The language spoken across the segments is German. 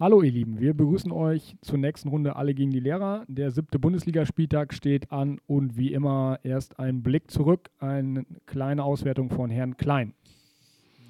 Hallo ihr Lieben, wir begrüßen euch zur nächsten Runde Alle gegen die Lehrer. Der siebte Bundesligaspieltag steht an und wie immer erst ein Blick zurück, eine kleine Auswertung von Herrn Klein.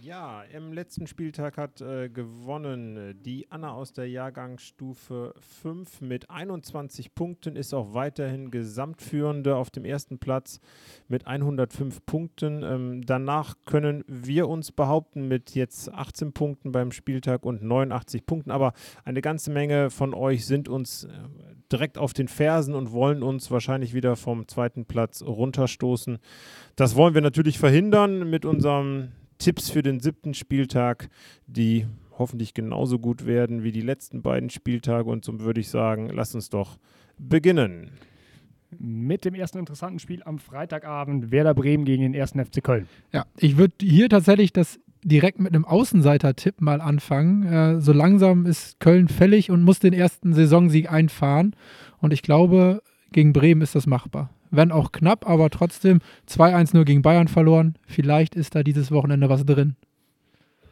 Ja, im letzten Spieltag hat äh, gewonnen äh, die Anna aus der Jahrgangsstufe 5 mit 21 Punkten, ist auch weiterhin Gesamtführende auf dem ersten Platz mit 105 Punkten. Ähm, danach können wir uns behaupten mit jetzt 18 Punkten beim Spieltag und 89 Punkten, aber eine ganze Menge von euch sind uns äh, direkt auf den Fersen und wollen uns wahrscheinlich wieder vom zweiten Platz runterstoßen. Das wollen wir natürlich verhindern mit unserem Tipps für den siebten Spieltag, die hoffentlich genauso gut werden wie die letzten beiden Spieltage. Und so würde ich sagen, lass uns doch beginnen. Mit dem ersten interessanten Spiel am Freitagabend Werder Bremen gegen den ersten FC Köln. Ja, ich würde hier tatsächlich das direkt mit einem Außenseiter-Tipp mal anfangen. Äh, so langsam ist Köln fällig und muss den ersten Saisonsieg einfahren. Und ich glaube, gegen Bremen ist das machbar wenn auch knapp, aber trotzdem 2-1 nur gegen Bayern verloren. Vielleicht ist da dieses Wochenende was drin.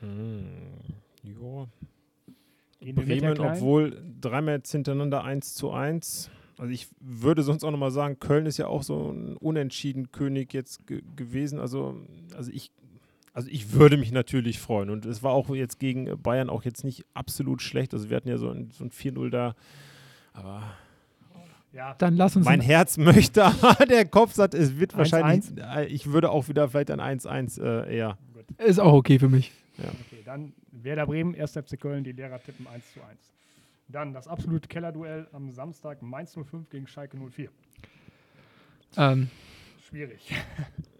Hm, ja. Bremen, obwohl dreimal jetzt hintereinander 1 zu 1. Also ich würde sonst auch nochmal sagen, Köln ist ja auch so ein unentschieden König jetzt ge gewesen. Also, also ich also ich würde mich natürlich freuen. Und es war auch jetzt gegen Bayern auch jetzt nicht absolut schlecht. Also wir hatten ja so ein, so ein 4-0 da. Aber ja. Dann lass uns. Mein Herz möchte, der Kopf sagt, es wird 1 -1. wahrscheinlich. Äh, ich würde auch wieder vielleicht ein 1-1 äh, eher. Ist auch okay für mich. Ja. Okay, dann Werder Bremen, 1. FC Köln, die Lehrer tippen 1 zu 1. Dann das absolute Kellerduell am Samstag Mainz 05 gegen Schalke 04. Ähm. Schwierig.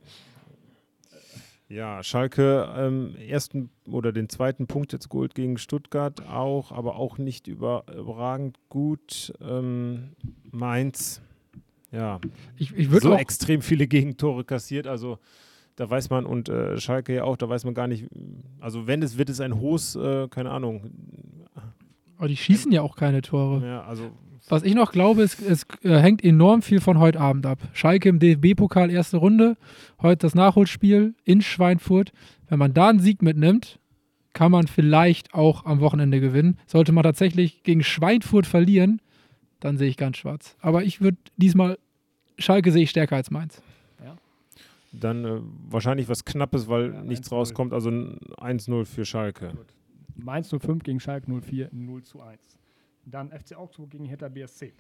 Ja, Schalke ähm, ersten oder den zweiten Punkt jetzt geholt gegen Stuttgart auch, aber auch nicht über, überragend gut. Ähm, Mainz, ja, ich, ich so extrem viele Gegentore kassiert, also da weiß man und äh, Schalke ja auch, da weiß man gar nicht, also wenn es wird es ein hohes, äh, keine Ahnung. Aber die schießen ja auch keine Tore. Ja, also was ich noch glaube, ist, es äh, hängt enorm viel von heute Abend ab. Schalke im DFB-Pokal erste Runde, heute das Nachholspiel in Schweinfurt. Wenn man da einen Sieg mitnimmt, kann man vielleicht auch am Wochenende gewinnen. Sollte man tatsächlich gegen Schweinfurt verlieren, dann sehe ich ganz schwarz. Aber ich würde diesmal, Schalke sehe ich stärker als Mainz. Ja. Dann äh, wahrscheinlich was Knappes, weil ja, nichts rauskommt. Also 1-0 für Schalke. Gut. Mainz 05 gegen Schalke 04, 0 zu 1. Dann FC Augsburg gegen Hertha BSC.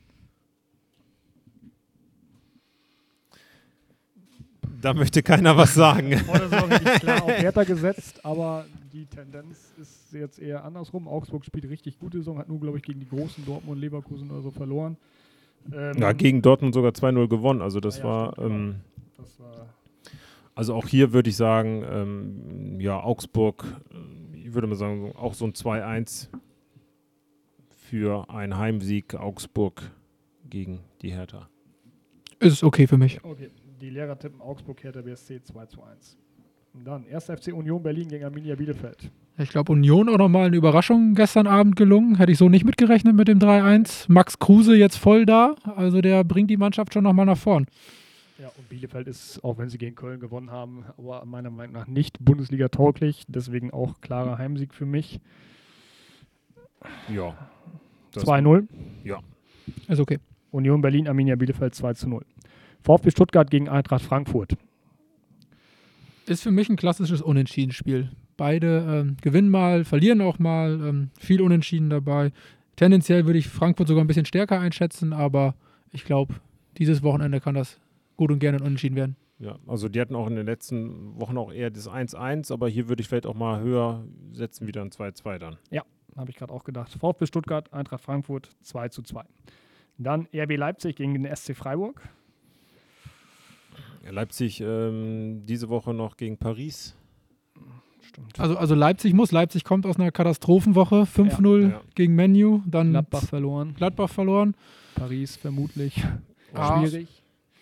Da möchte keiner was sagen. Vor der Saison hätte ich klar auf Hertha gesetzt, aber die Tendenz ist jetzt eher andersrum. Augsburg spielt richtig gute Saison, hat nur, glaube ich, gegen die großen Dortmund und Leverkusen oder so verloren. Ähm, ja, gegen Dortmund sogar 2-0 gewonnen. Also das, ja, war, stimmt, ähm, das war. Also auch hier würde ich sagen, ähm, ja, Augsburg, äh, ich würde mal sagen, auch so ein 2-1 für einen Heimsieg Augsburg gegen die Hertha. Ist okay für mich. Okay, die Lehrer tippen Augsburg, Hertha BSC 2 zu 1. Dann 1. FC Union Berlin gegen Arminia Bielefeld. Ich glaube, Union auch nochmal eine Überraschung gestern Abend gelungen. Hätte ich so nicht mitgerechnet mit dem 3-1. Max Kruse jetzt voll da. Also der bringt die Mannschaft schon nochmal nach vorn. Ja, und Bielefeld ist, auch wenn sie gegen Köln gewonnen haben, aber meiner Meinung nach nicht Bundesliga tauglich. Deswegen auch klarer Heimsieg für mich. Ja. 2-0. Ja. Ist okay. Union Berlin, Arminia Bielefeld 2 0. VfB Stuttgart gegen Eintracht Frankfurt. Ist für mich ein klassisches Unentschieden-Spiel. Beide ähm, gewinnen mal, verlieren auch mal, ähm, viel Unentschieden dabei. Tendenziell würde ich Frankfurt sogar ein bisschen stärker einschätzen, aber ich glaube, dieses Wochenende kann das gut und gerne ein Unentschieden werden. Ja, also die hatten auch in den letzten Wochen auch eher das 1-1, aber hier würde ich vielleicht auch mal höher setzen, wieder ein 2-2 dann. Ja, habe ich gerade auch gedacht. VfB Stuttgart, Eintracht Frankfurt 2 zu 2. Dann RB Leipzig gegen den SC Freiburg. Leipzig ähm, diese Woche noch gegen Paris. Stimmt. Also, also Leipzig muss. Leipzig kommt aus einer Katastrophenwoche. 5-0 ja. ja. gegen Menu. Dann Gladbach verloren. Gladbach verloren. Paris vermutlich. Ah, schwierig.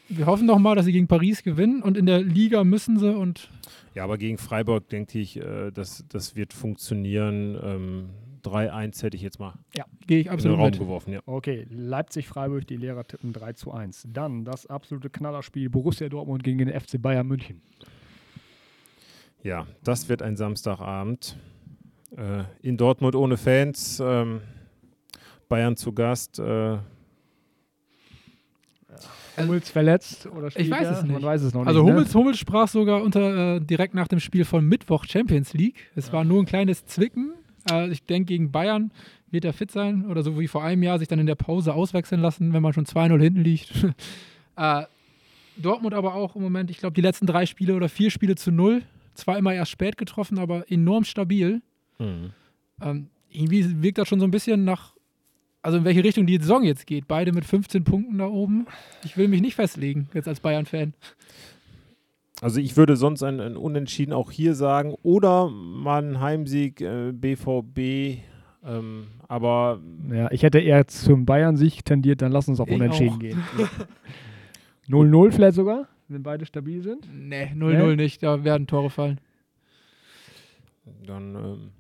Wir hoffen doch mal, dass sie gegen Paris gewinnen und in der Liga müssen sie und. Ja, aber gegen Freiburg denke ich, äh, das, das wird funktionieren. Ähm, 3-1 hätte ich jetzt mal ja, gehe ich absolut in den Raum mit. geworfen. Ja. Okay, Leipzig-Freiburg, die Lehrer tippen 3 zu 1. Dann das absolute Knallerspiel Borussia Dortmund gegen den FC Bayern München. Ja, das wird ein Samstagabend. Äh, in Dortmund ohne Fans. Ähm, Bayern zu Gast. Äh, Hummels verletzt oder Ich weiß es nicht. Man weiß es noch Also nicht. Hummels, Hummels sprach sogar unter, äh, direkt nach dem Spiel von Mittwoch Champions League. Es war nur ein kleines Zwicken. Äh, ich denke, gegen Bayern wird er fit sein oder so wie vor einem Jahr sich dann in der Pause auswechseln lassen, wenn man schon 2-0 hinten liegt. äh, Dortmund aber auch im Moment, ich glaube, die letzten drei Spiele oder vier Spiele zu null. Zwar immer erst spät getroffen, aber enorm stabil. mhm. Ähm, irgendwie wirkt das schon so ein bisschen nach, also in welche Richtung die Saison jetzt geht. Beide mit 15 Punkten da oben. Ich will mich nicht festlegen, jetzt als Bayern-Fan. Also ich würde sonst ein, ein Unentschieden auch hier sagen oder mal ein Heimsieg äh, BVB. Ähm, aber Ja, ich hätte eher zum Bayern-Sieg tendiert, dann lass uns auf Unentschieden auch. gehen. 0-0 vielleicht sogar, wenn beide stabil sind. Nee, 0-0 Nee? nicht, da werden Tore fallen. dann ähm,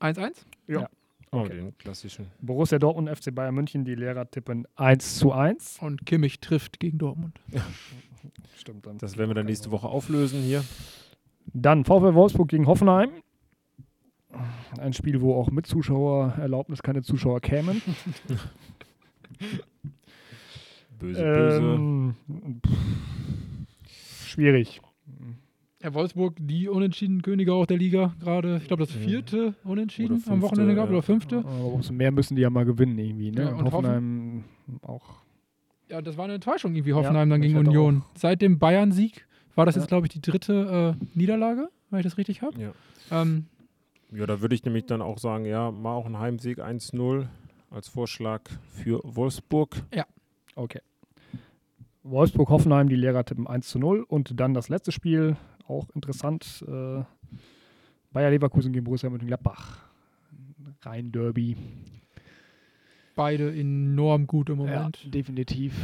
1-1? Ja. Oh, Okay. den klassischen. Borussia Dortmund, FC Bayern München, die Lehrer tippen 1 zu 1. Und Kimmich trifft gegen Dortmund. Stimmt dann. Das werden wir dann nächste Woche auflösen hier. Dann VfL Wolfsburg gegen Hoffenheim. Ein Spiel, wo auch mit Zuschauererlaubnis keine Zuschauer kämen. Böse, böse. Ähm, pff, schwierig. Ja, Wolfsburg, die unentschieden Könige auch der Liga gerade. Ich glaube, das Ja. vierte Unentschieden Oder am fünfte, Wochenende ja. oder fünfte. Aber umso mehr müssen die ja mal gewinnen irgendwie. Ne? Ja, und und Hoffenheim auch. Ja, das war eine Enttäuschung irgendwie, Hoffenheim dann ich gegen Union. Seit dem Bayern-Sieg war das Ja. jetzt, glaube ich, die dritte äh, Niederlage, wenn ich das richtig habe. Ja. Ähm, ja, da würde ich nämlich dann auch sagen, ja, mal auch ein Heimsieg 1-0 als Vorschlag für Wolfsburg. Okay. Wolfsburg-Hoffenheim, die Lehrer tippen 1 zu 0. Und dann das letzte Spiel, auch interessant. Äh, Bayer Leverkusen gegen Borussia Mönchengladbach. Rein Derby. beide enorm gut im Moment. Ja, definitiv.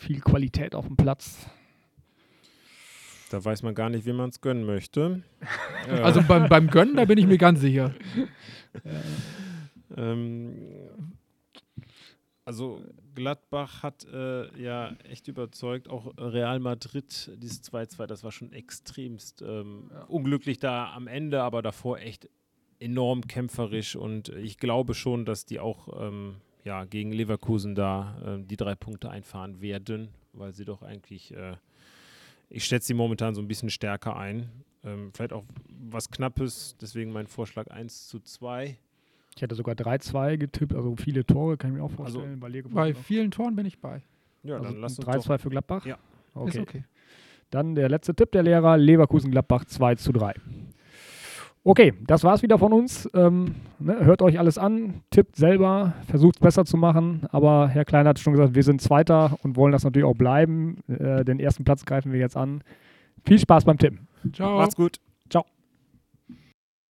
Viel Qualität auf dem Platz. Da weiß man gar nicht, wie man es gönnen möchte. Äh, Also beim, beim Gönnen, da bin ich mir ganz sicher. Ähm, also Gladbach hat äh, ja echt überzeugt, auch Real Madrid, dieses 2-2, das war schon extremst ähm, unglücklich da am Ende, aber davor echt enorm kämpferisch und ich glaube schon, dass die auch ähm, ja, gegen Leverkusen da ähm, die drei Punkte einfahren werden, weil sie doch eigentlich, äh, ich schätze sie momentan so ein bisschen stärker ein. Ähm, vielleicht auch was Knappes, deswegen mein Vorschlag 1 zu 2. Ich hätte sogar 3-2 getippt, also viele Tore, kann ich mir auch Also vorstellen. bei Leverkusen Bei vielen Toren bin ich bei. Ja, also dann lass uns doch 3-2 für Gladbach? Ja. Okay. Ist okay. Dann der letzte Tipp der Lehrer, Leverkusen-Gladbach 2 zu 3. Okay, das war's wieder von uns. Ähm, ne, hört euch alles an, tippt selber, versucht es besser zu machen. Aber Herr Klein hat schon gesagt, wir sind Zweiter und wollen das natürlich auch bleiben. Äh, den ersten Platz greifen wir jetzt an. Viel Spaß beim Tippen. Ciao. Macht's gut.